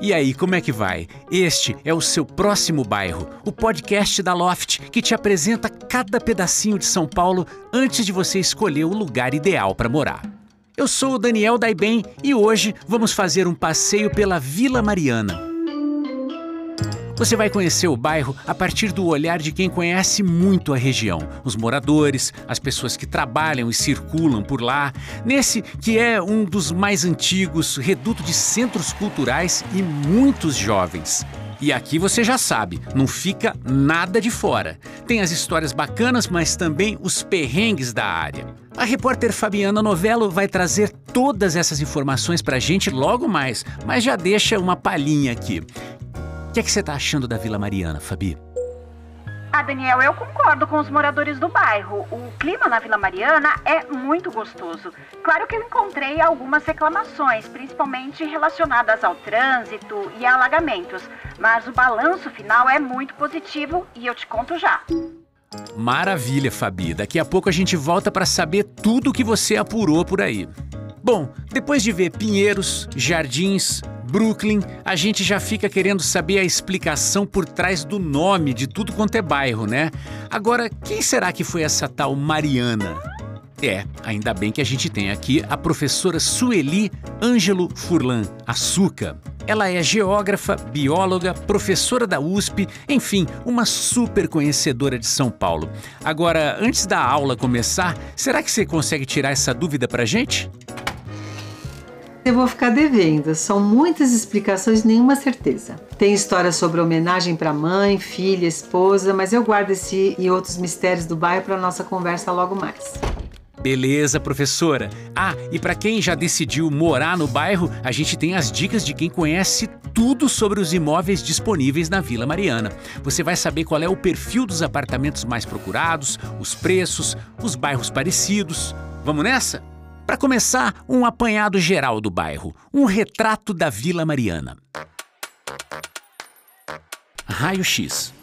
E aí, como é que vai? Este é o seu próximo bairro, o podcast da Loft, que te apresenta cada pedacinho de São Paulo antes de você escolher o lugar ideal para morar. Eu sou o Daniel Daiben e hoje vamos fazer um passeio pela Vila Mariana. Você vai conhecer o bairro a partir do olhar de quem conhece muito a região, os moradores, as pessoas que trabalham e circulam por lá, nesse que é um dos mais antigos, reduto de centros culturais e muitos jovens. E aqui você já sabe, não fica nada de fora. Tem as histórias bacanas, mas também os perrengues da área. A repórter Fabiana Novello vai trazer todas essas informações pra gente logo mais, mas já deixa uma palhinha aqui que é que você está achando da Vila Mariana, Fabi? Ah, Daniel, eu concordo com os moradores do bairro. O clima na Vila Mariana é muito gostoso. Claro que eu encontrei algumas reclamações, principalmente relacionadas ao trânsito e a alagamentos, mas o balanço final é muito positivo e eu te conto já. Maravilha, Fabi. Daqui a pouco a gente volta para saber tudo o que você apurou por aí. Bom, depois de ver pinheiros, jardins, Brooklyn, a gente já fica querendo saber a explicação por trás do nome de tudo quanto é bairro, né? Agora, quem será que foi essa tal Mariana? É, ainda bem que a gente tem aqui a professora Sueli Ângelo Furlan, Açúcar. Ela é geógrafa, bióloga, professora da USP, enfim, uma super conhecedora de São Paulo. Agora, antes da aula começar, será que você consegue tirar essa dúvida pra gente? Eu vou ficar devendo, são muitas explicações nenhuma certeza. Tem história sobre homenagem para mãe, filha, esposa, mas eu guardo esse e outros mistérios do bairro para nossa conversa logo mais. Beleza, professora. Ah, e para quem já decidiu morar no bairro, a gente tem as dicas de quem conhece tudo sobre os imóveis disponíveis na Vila Mariana. Você vai saber qual é o perfil dos apartamentos mais procurados, os preços, os bairros parecidos. Vamos nessa? Para começar, um apanhado geral do bairro, um retrato da Vila Mariana. Raio-X.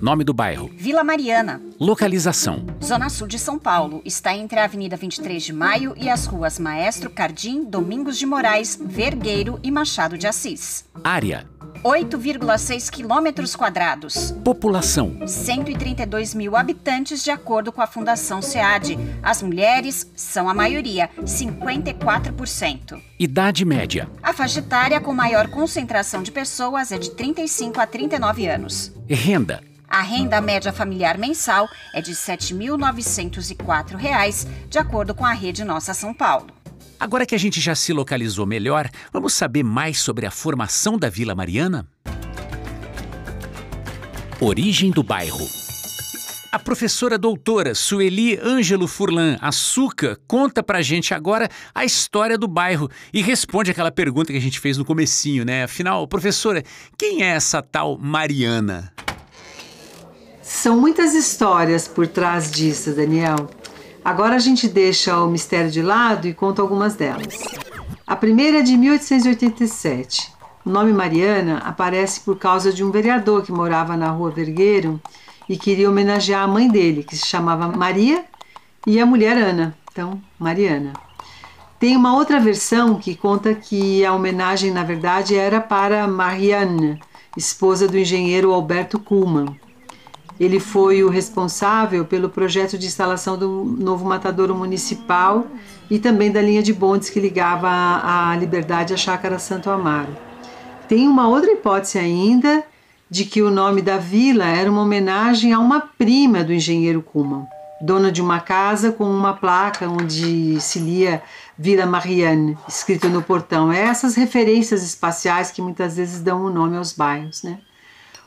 Nome do bairro: Vila Mariana. Localização: Zona Sul de São Paulo. Está entre a Avenida 23 de Maio e as ruas Maestro Cardim, Domingos de Moraes, Vergueiro e Machado de Assis. Área: 8,6 quilômetros quadrados. População: 132 mil habitantes, de acordo com a Fundação SEAD. As mulheres são a maioria, 54%. Idade média: A faixa etária com maior concentração de pessoas é de 35 a 39 anos. Renda: A renda média familiar mensal é de R$ 7.904, de acordo com a rede Nossa São Paulo. Agora que a gente já se localizou melhor, vamos saber mais sobre a formação da Vila Mariana? Origem do bairro. A professora doutora Sueli Ângelo Furlan Açúcar conta pra gente agora a história do bairro e responde aquela pergunta que a gente fez no comecinho, né? Afinal, professora, quem é essa tal Mariana? São muitas histórias por trás disso, Daniel. Agora a gente deixa o mistério de lado e conta algumas delas. A primeira é de 1887. O nome Mariana aparece por causa de um vereador que morava na rua Vergueiro e queria homenagear a mãe dele, que se chamava Maria, e a mulher Ana. Então, Mariana. Tem uma outra versão que conta que a homenagem, na verdade, era para Marianne, esposa do engenheiro Alberto Kuhlmann. Ele foi o responsável pelo projeto de instalação do novo matadouro municipal e também da linha de bondes que ligava a Liberdade à Chácara Santo Amaro. Tem uma outra hipótese ainda de que o nome da vila era uma homenagem a uma prima do engenheiro Kuhlmann, dona de uma casa com uma placa onde se lia Vila Marianne, escrito no portão. É essas referências espaciais que muitas vezes dão o um nome aos bairros, né?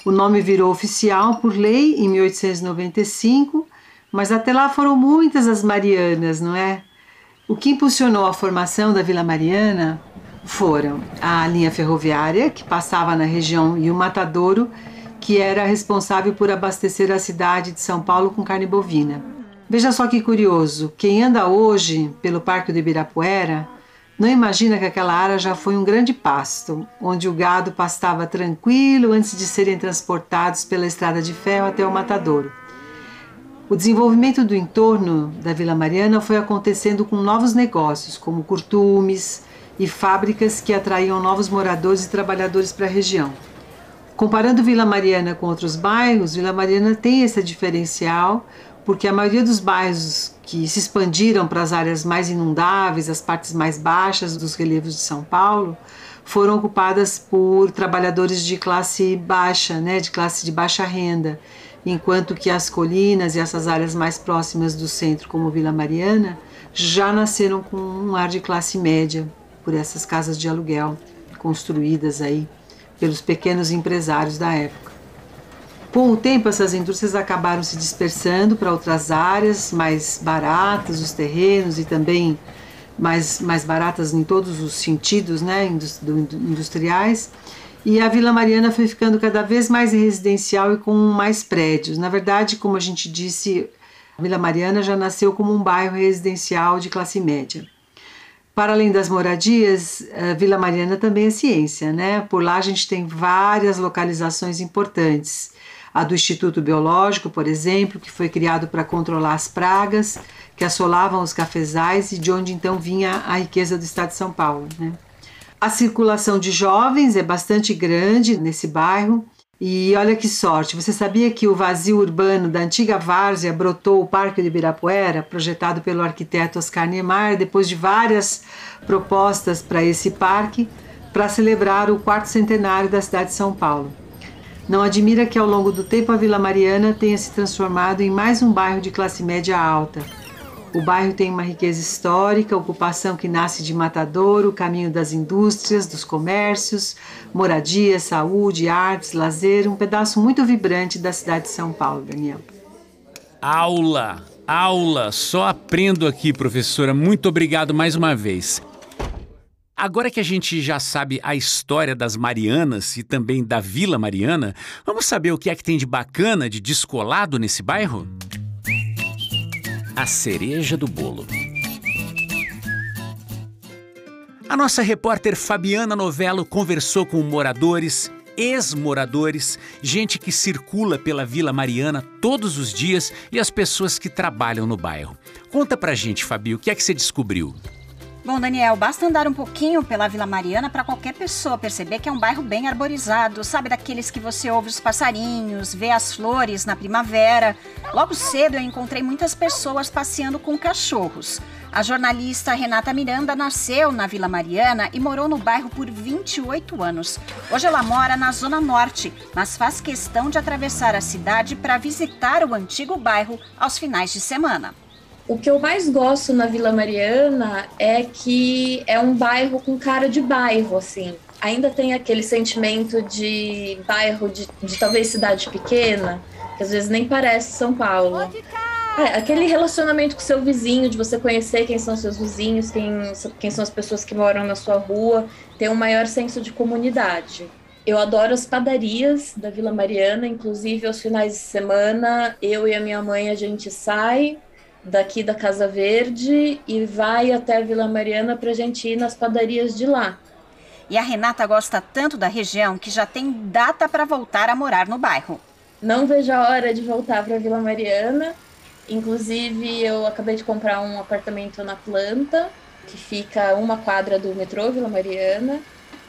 O nome virou oficial por lei em 1895, mas até lá foram muitas as Marianas, não é? O que impulsionou a formação da Vila Mariana foram a linha ferroviária, que passava na região, e o matadouro, que era responsável por abastecer a cidade de São Paulo com carne bovina. Veja só que curioso, quem anda hoje pelo Parque do Ibirapuera não imagina que aquela área já foi um grande pasto, onde o gado pastava tranquilo antes de serem transportados pela estrada de ferro até o matadouro. O desenvolvimento do entorno da Vila Mariana foi acontecendo com novos negócios, como curtumes, e fábricas que atraíam novos moradores e trabalhadores para a região. Comparando Vila Mariana com outros bairros, Vila Mariana tem esse diferencial, porque a maioria dos bairros que se expandiram para as áreas mais inundáveis, as partes mais baixas dos relevos de São Paulo, foram ocupadas por trabalhadores de classe baixa, né, de classe de baixa renda, enquanto que as colinas e essas áreas mais próximas do centro, como Vila Mariana, já nasceram com um ar de classe média por essas casas de aluguel construídas aí pelos pequenos empresários da época. Com o tempo, essas indústrias acabaram se dispersando para outras áreas mais baratas, os terrenos e também mais, mais baratas em todos os sentidos, né, industriais. E a Vila Mariana foi ficando cada vez mais residencial e com mais prédios. Na verdade, como a gente disse, a Vila Mariana já nasceu como um bairro residencial de classe média. Para além das moradias, a Vila Mariana também é ciência, né? Por lá a gente tem várias localizações importantes. A do Instituto Biológico, por exemplo, que foi criado para controlar as pragas que assolavam os cafezais e de onde então vinha a riqueza do estado de São Paulo. Né? A circulação de jovens é bastante grande nesse bairro. E olha que sorte, você sabia que o vazio urbano da antiga várzea brotou o Parque de Ibirapuera, projetado pelo arquiteto Oscar Niemeyer, depois de várias propostas para esse parque, para celebrar o quarto centenário da cidade de São Paulo. Não admira que ao longo do tempo a Vila Mariana tenha se transformado em mais um bairro de classe média alta. O bairro tem uma riqueza histórica, ocupação que nasce de matadouro, caminho das indústrias, dos comércios, moradia, saúde, artes, lazer, um pedaço muito vibrante da cidade de São Paulo, Daniel. Aula, aula, só aprendo aqui, professora. Muito obrigado mais uma vez. Agora que a gente já sabe a história das Marianas e também da Vila Mariana, vamos saber o que é que tem de bacana, de descolado nesse bairro? a cereja do bolo. A nossa repórter Fabiana Novello conversou com moradores, ex-moradores, gente que circula pela Vila Mariana todos os dias e as pessoas que trabalham no bairro. Conta pra gente, Fabi, o que é que você descobriu? Bom, Daniel, basta andar um pouquinho pela Vila Mariana para qualquer pessoa perceber que é um bairro bem arborizado, sabe daqueles que você ouve os passarinhos, vê as flores na primavera. Logo cedo eu encontrei muitas pessoas passeando com cachorros. A jornalista Renata Miranda nasceu na Vila Mariana e morou no bairro por 28 anos. Hoje ela mora na Zona Norte, mas faz questão de atravessar a cidade para visitar o antigo bairro aos finais de semana. O que eu mais gosto na Vila Mariana é que é um bairro com cara de bairro, assim. Ainda tem aquele sentimento de bairro de, de talvez cidade pequena, que às vezes nem parece São Paulo. É, aquele relacionamento com seu vizinho, de você conhecer quem são seus vizinhos, quem, quem são as pessoas que moram na sua rua, ter um maior senso de comunidade. Eu adoro as padarias da Vila Mariana, inclusive aos finais de semana, eu e a minha mãe a gente sai daqui da Casa Verde e vai até a Vila Mariana para a gente ir nas padarias de lá. E a Renata gosta tanto da região que já tem data para voltar a morar no bairro. Não vejo a hora de voltar para a Vila Mariana. Inclusive, eu acabei de comprar um apartamento na planta, que fica uma quadra do metrô Vila Mariana.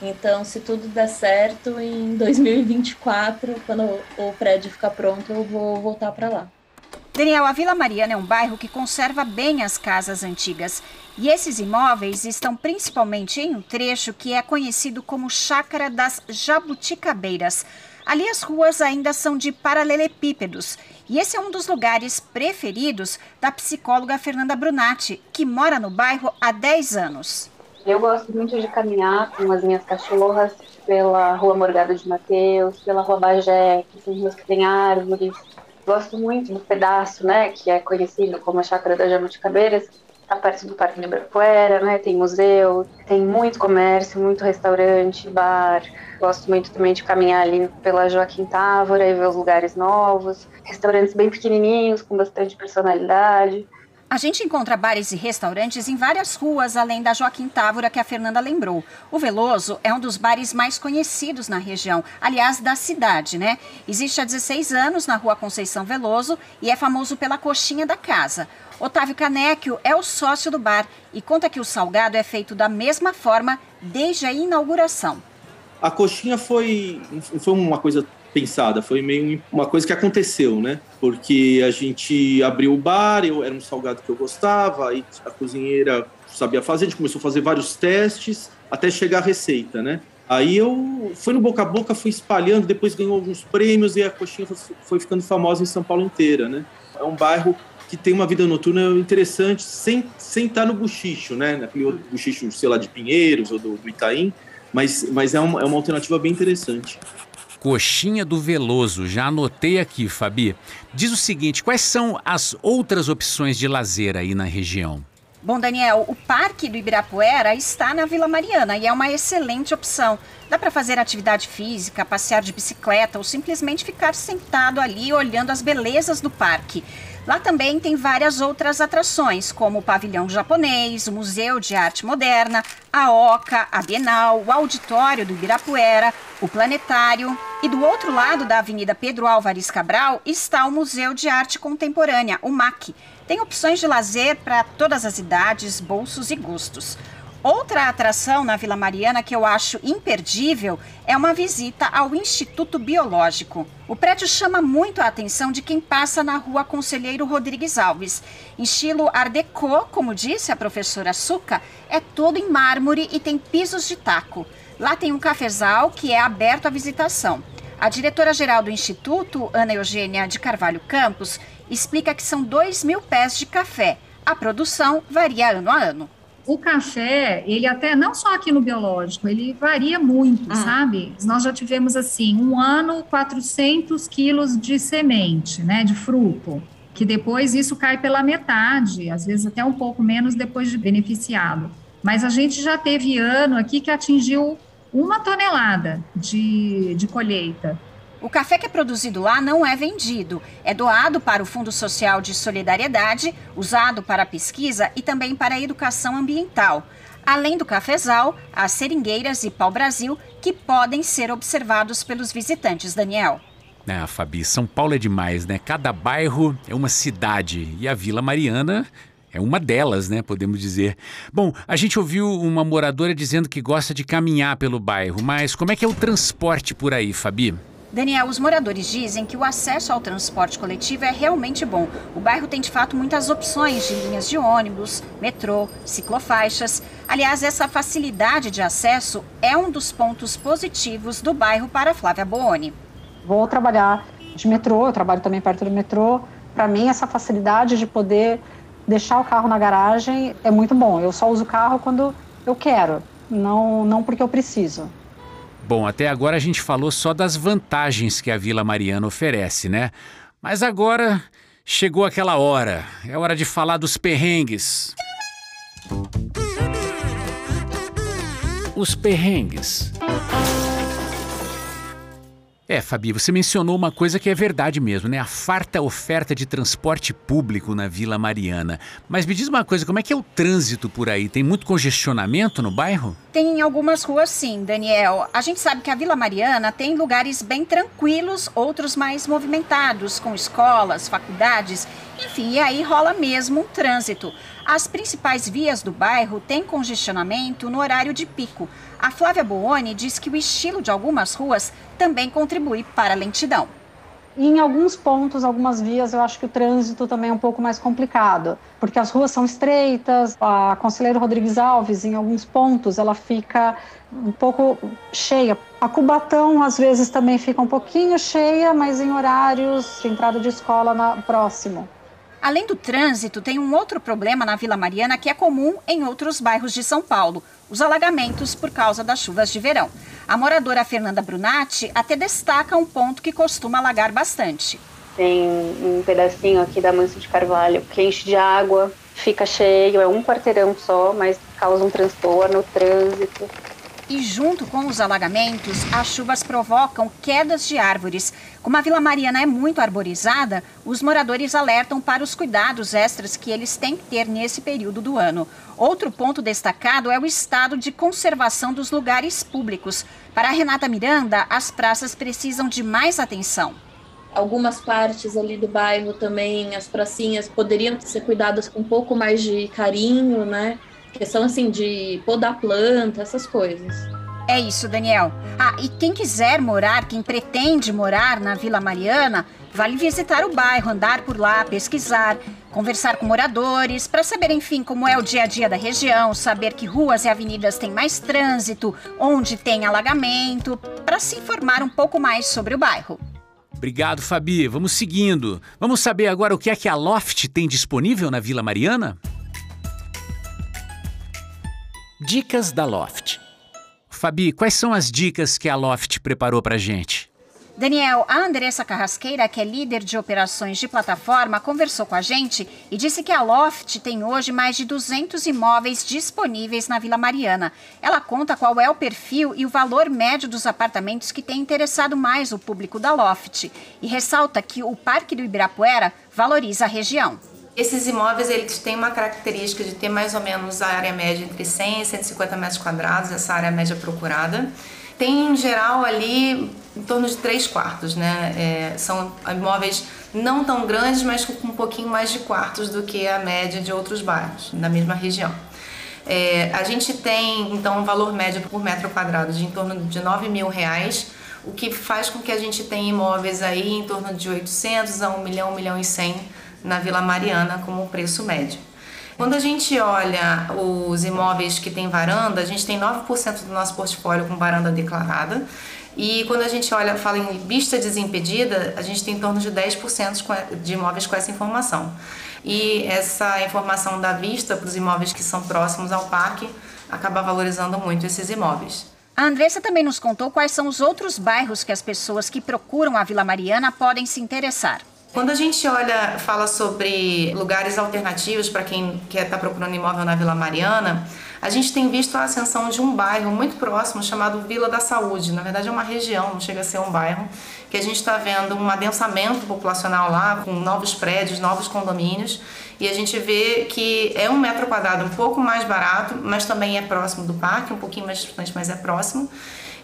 Então, se tudo der certo, em 2024, quando o prédio ficar pronto, eu vou voltar para lá. Daniel, a Vila Mariana é um bairro que conserva bem as casas antigas. E esses imóveis estão principalmente em um trecho que é conhecido como Chácara das Jabuticabeiras. Ali as ruas ainda são de paralelepípedos. E esse é um dos lugares preferidos da psicóloga Fernanda Brunati, que mora no bairro há 10 anos. Eu gosto muito de caminhar com as minhas cachorras pela Rua Morgado de Mateus, pela Rua Bagé, que são ruas que tem árvores, Gosto muito do pedaço, né, que é conhecido como a Chácara das Jabuticabeiras, está perto do Parque Ibirapuera, né, tem museu, tem muito comércio, muito restaurante, bar. Gosto muito também de caminhar ali pela Joaquim Távora e ver os lugares novos, restaurantes bem pequenininhos, com bastante personalidade. A gente encontra bares e restaurantes em várias ruas, além da Joaquim Távora, que a Fernanda lembrou. O Veloso é um dos bares mais conhecidos na região, aliás, da cidade, né? Existe há 16 anos na rua Conceição Veloso e é famoso pela coxinha da casa. Otávio Canecchio é o sócio do bar e conta que o salgado é feito da mesma forma desde a inauguração. A coxinha foi, foi uma coisa pensada, foi meio uma coisa que aconteceu, né? Porque a gente abriu o bar, eu era um salgado que eu gostava, aí a cozinheira sabia fazer, a gente começou a fazer vários testes até chegar a receita, né? Aí eu fui no boca a boca, fui espalhando, depois ganhou alguns prêmios e a coxinha foi ficando famosa em São Paulo inteira, né? É um bairro que tem uma vida noturna interessante sem, sem estar no buchicho, né? Naquele outro buchicho, sei lá, de Pinheiros ou do, do Itaim, mas, mas é, uma, é uma alternativa bem interessante. Coxinha do Veloso, já anotei aqui, Fabi. Diz o seguinte: quais são as outras opções de lazer aí na região? Bom, Daniel, o Parque do Ibirapuera está na Vila Mariana e é uma excelente opção. Dá para fazer atividade física, passear de bicicleta ou simplesmente ficar sentado ali olhando as belezas do parque. Lá também tem várias outras atrações, como o pavilhão japonês, o Museu de Arte Moderna, a Oca, a Bienal, o Auditório do Ibirapuera, o Planetário. E do outro lado da Avenida Pedro Álvares Cabral está o Museu de Arte Contemporânea, o MAC. Tem opções de lazer para todas as idades, bolsos e gostos. Outra atração na Vila Mariana que eu acho imperdível é uma visita ao Instituto Biológico. O prédio chama muito a atenção de quem passa na rua Conselheiro Rodrigues Alves. Em estilo Art Deco, como disse a professora Suca, é todo em mármore e tem pisos de taco. Lá tem um cafezal que é aberto à visitação. A diretora-geral do Instituto, Ana Eugênia de Carvalho Campos, explica que são 2 mil pés de café. A produção varia ano a ano o café, ele até, não só aqui no biológico, ele varia muito, ah. sabe? Nós já tivemos, assim, um ano, 400 quilos de semente, né, de fruto, que depois isso cai pela metade, às vezes até um pouco menos depois de beneficiado. Mas a gente já teve ano aqui que atingiu uma tonelada de, de colheita. O café que é produzido lá não é vendido, é doado para o Fundo Social de Solidariedade, usado para pesquisa e também para a educação ambiental. Além do cafezal, há seringueiras e pau-brasil que podem ser observados pelos visitantes, Daniel. É, Fabi, São Paulo é demais, né? Cada bairro é uma cidade e a Vila Mariana é uma delas, né? Podemos dizer. Bom, a gente ouviu uma moradora dizendo que gosta de caminhar pelo bairro, mas como é que é o transporte por aí, Fabi? Daniel, os moradores dizem que o acesso ao transporte coletivo é realmente bom. O bairro tem de fato muitas opções de linhas de ônibus, metrô, ciclofaixas. Aliás, essa facilidade de acesso é um dos pontos positivos do bairro para Flávia Booni. Vou trabalhar de metrô, eu trabalho também perto do metrô. Para mim, essa facilidade de poder deixar o carro na garagem é muito bom. Eu só uso o carro quando eu quero, não, não porque eu preciso. Bom, até agora a gente falou só das vantagens que a Vila Mariana oferece, né? Mas agora chegou aquela hora. É hora de falar dos perrengues. Os perrengues. É, Fabi, você mencionou uma coisa que é verdade mesmo, né? A farta oferta de transporte público na Vila Mariana. Mas me diz uma coisa, como é que é o trânsito por aí? Tem muito congestionamento no bairro? Tem em algumas ruas sim, Daniel. A gente sabe que a Vila Mariana tem lugares bem tranquilos, outros mais movimentados, com escolas, faculdades, enfim, e aí rola mesmo um trânsito. As principais vias do bairro têm congestionamento no horário de pico. A Flávia Booni diz que o estilo de algumas ruas também contribui para a lentidão. em alguns pontos, algumas vias, eu acho que o trânsito também é um pouco mais complicado, porque as ruas são estreitas. A Conselheiro Rodrigues Alves, em alguns pontos, ela fica um pouco cheia. A Cubatão, às vezes, também fica um pouquinho cheia, mas em horários de entrada de escola na, próximo. Além do trânsito, tem um outro problema na Vila Mariana que é comum em outros bairros de São Paulo: os alagamentos por causa das chuvas de verão. A moradora Fernanda Brunatti até destaca um ponto que costuma alagar bastante. Tem um pedacinho aqui da Manso de Carvalho que enche de água, fica cheio, é um quarteirão só, mas causa um transtorno, trânsito. E junto com os alagamentos, as chuvas provocam quedas de árvores. Como a Vila Mariana é muito arborizada, os moradores alertam para os cuidados extras que eles têm que ter nesse período do ano. Outro ponto destacado é o estado de conservação dos lugares públicos. Para Renata Miranda, as praças precisam de mais atenção. Algumas partes ali do bairro também, as pracinhas poderiam ser cuidadas com um pouco mais de carinho, né? Questão assim de podar planta, essas coisas. É isso, Daniel. Ah, e quem quiser morar, quem pretende morar na Vila Mariana, vale visitar o bairro, andar por lá, pesquisar, conversar com moradores, para saber, enfim, como é o dia a dia da região, saber que ruas e avenidas têm mais trânsito, onde tem alagamento, para se informar um pouco mais sobre o bairro. Obrigado, Fabi. Vamos seguindo. Vamos saber agora o que é que a Loft tem disponível na Vila Mariana? Dicas da Loft. Fabi, quais são as dicas que a Loft preparou para gente? Daniel, a Andressa Carrasqueira, que é líder de operações de plataforma, conversou com a gente e disse que a Loft tem hoje mais de 200 imóveis disponíveis na Vila Mariana. Ela conta qual é o perfil e o valor médio dos apartamentos que tem interessado mais o público da Loft e ressalta que o Parque do Ibirapuera valoriza a região. Esses imóveis eles têm uma característica de ter mais ou menos a área média entre 100 e 150 metros quadrados, essa área média procurada. Tem em geral ali em torno de três quartos, né? É, são imóveis não tão grandes, mas com um pouquinho mais de quartos do que a média de outros bairros na mesma região. É, a gente tem então um valor médio por metro quadrado de em torno de 9 mil reais, o que faz com que a gente tenha imóveis aí em torno de 800 a 1 milhão, 1 milhão e 100 na Vila Mariana como preço médio. Quando a gente olha os imóveis que têm varanda, a gente tem 9% do nosso portfólio com varanda declarada. E quando a gente olha, fala em vista desimpedida, a gente tem em torno de 10% de imóveis com essa informação. E essa informação da vista para os imóveis que são próximos ao parque acaba valorizando muito esses imóveis. A Andressa também nos contou quais são os outros bairros que as pessoas que procuram a Vila Mariana podem se interessar. Quando a gente olha, fala sobre lugares alternativos para quem quer estar tá procurando imóvel na Vila Mariana, a gente tem visto a ascensão de um bairro muito próximo chamado Vila da Saúde. Na verdade, é uma região, não chega a ser um bairro, que a gente está vendo um adensamento populacional lá, com novos prédios, novos condomínios, e a gente vê que é um metro quadrado um pouco mais barato, mas também é próximo do parque, um pouquinho mais distante, mas é próximo.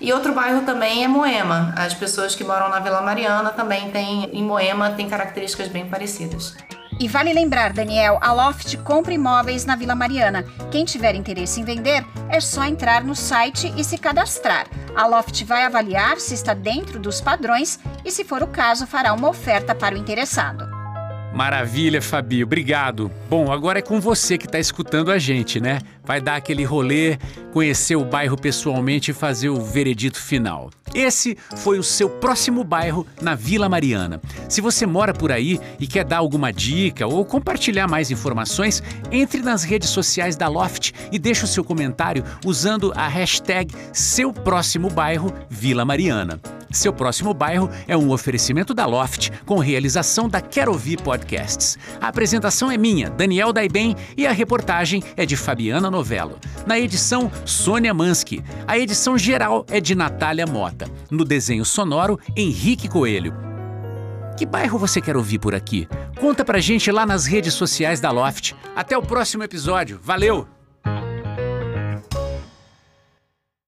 E outro bairro também é Moema. As pessoas que moram na Vila Mariana também têm, em Moema, têm características bem parecidas. E vale lembrar, Daniel, a Loft compra imóveis na Vila Mariana. Quem tiver interesse em vender, é só entrar no site e se cadastrar. A Loft vai avaliar se está dentro dos padrões e, se for o caso, fará uma oferta para o interessado. Maravilha, Fabi, obrigado. Bom, agora é com você que está escutando a gente, né? Vai dar aquele rolê, conhecer o bairro pessoalmente e fazer o veredito final. Esse foi o seu próximo bairro na Vila Mariana. Se você mora por aí e quer dar alguma dica ou compartilhar mais informações, entre nas redes sociais da Loft e deixe o seu comentário usando a hashtag Seu Próximo Bairro Vila Mariana. Seu próximo bairro é um oferecimento da Loft, com realização da Quero Ouvir Podcasts. A apresentação é minha, Daniel Daiben, e a reportagem é de Fabiana Novello. Na edição, Sônia Mansky. A edição geral é de Natália Mota. No desenho sonoro, Henrique Coelho. Que bairro você quer ouvir por aqui? Conta pra gente lá nas redes sociais da Loft. Até o próximo episódio. Valeu!